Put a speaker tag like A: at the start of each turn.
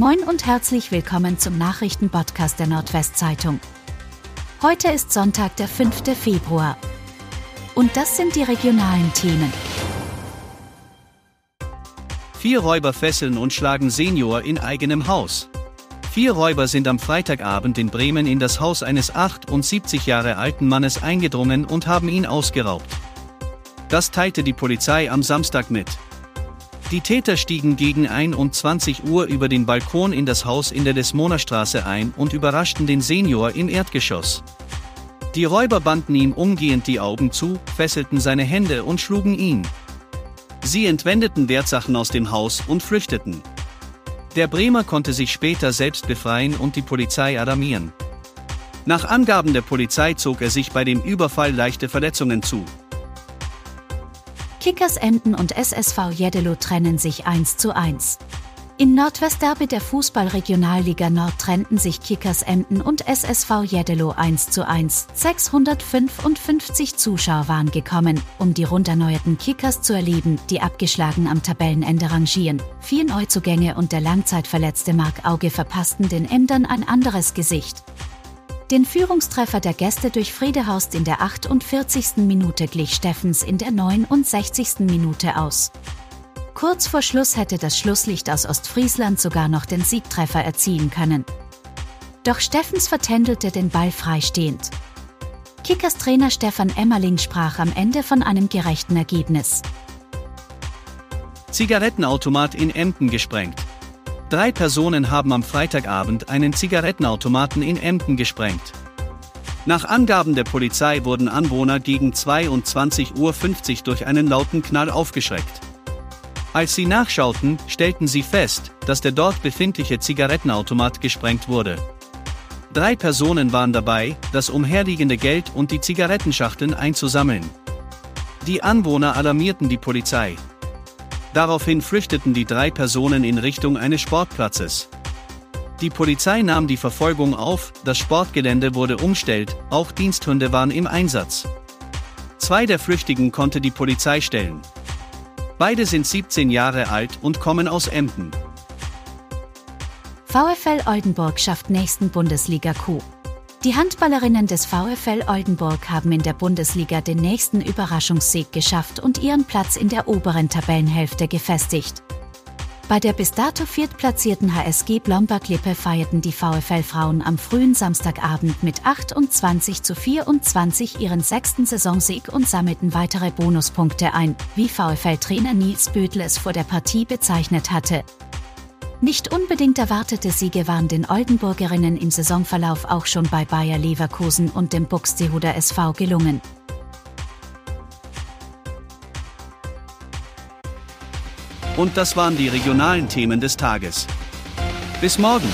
A: Moin und herzlich willkommen zum Nachrichtenpodcast der Nordwestzeitung. Heute ist Sonntag, der 5. Februar. Und das sind die regionalen Themen.
B: Vier Räuber fesseln und schlagen Senior in eigenem Haus. Vier Räuber sind am Freitagabend in Bremen in das Haus eines 78 Jahre alten Mannes eingedrungen und haben ihn ausgeraubt. Das teilte die Polizei am Samstag mit. Die Täter stiegen gegen 21 Uhr über den Balkon in das Haus in der Desmonerstraße ein und überraschten den Senior im Erdgeschoss. Die Räuber banden ihm umgehend die Augen zu, fesselten seine Hände und schlugen ihn. Sie entwendeten Wertsachen aus dem Haus und flüchteten. Der Bremer konnte sich später selbst befreien und die Polizei alarmieren. Nach Angaben der Polizei zog er sich bei dem Überfall leichte Verletzungen zu.
A: Kickers Emden und SSV Jeddelo trennen sich 1 zu 1. In Nordwestderby der Fußballregionalliga Nord trennten sich Kickers Emden und SSV Jeddelo 1 zu 1. 655 Zuschauer waren gekommen, um die rund erneuerten Kickers zu erleben, die abgeschlagen am Tabellenende rangieren. Vier Neuzugänge und der langzeitverletzte Mark Auge verpassten den Emdern ein anderes Gesicht. Den Führungstreffer der Gäste durch Friedehorst in der 48. Minute glich Steffens in der 69. Minute aus. Kurz vor Schluss hätte das Schlusslicht aus Ostfriesland sogar noch den Siegtreffer erzielen können. Doch Steffens vertändelte den Ball freistehend. Kickers Trainer Stefan Emmerling sprach am Ende von einem gerechten Ergebnis.
B: Zigarettenautomat in Emden gesprengt. Drei Personen haben am Freitagabend einen Zigarettenautomaten in Emden gesprengt. Nach Angaben der Polizei wurden Anwohner gegen 22.50 Uhr durch einen lauten Knall aufgeschreckt. Als sie nachschauten, stellten sie fest, dass der dort befindliche Zigarettenautomat gesprengt wurde. Drei Personen waren dabei, das umherliegende Geld und die Zigarettenschachteln einzusammeln. Die Anwohner alarmierten die Polizei. Daraufhin flüchteten die drei Personen in Richtung eines Sportplatzes. Die Polizei nahm die Verfolgung auf, das Sportgelände wurde umstellt, auch Diensthunde waren im Einsatz. Zwei der Flüchtigen konnte die Polizei stellen. Beide sind 17 Jahre alt und kommen aus Emden.
A: VfL Oldenburg schafft nächsten Bundesliga-Coup. Die Handballerinnen des VfL Oldenburg haben in der Bundesliga den nächsten Überraschungssieg geschafft und ihren Platz in der oberen Tabellenhälfte gefestigt. Bei der bis dato viertplatzierten HSG Blomberg-Lippe feierten die VfL-Frauen am frühen Samstagabend mit 28 zu 24 ihren sechsten Saisonsieg und sammelten weitere Bonuspunkte ein, wie VfL-Trainer Nils Bödel es vor der Partie bezeichnet hatte. Nicht unbedingt erwartete Siege waren den Oldenburgerinnen im Saisonverlauf auch schon bei Bayer Leverkusen und dem Buxtehuder SV gelungen.
B: Und das waren die regionalen Themen des Tages. Bis morgen!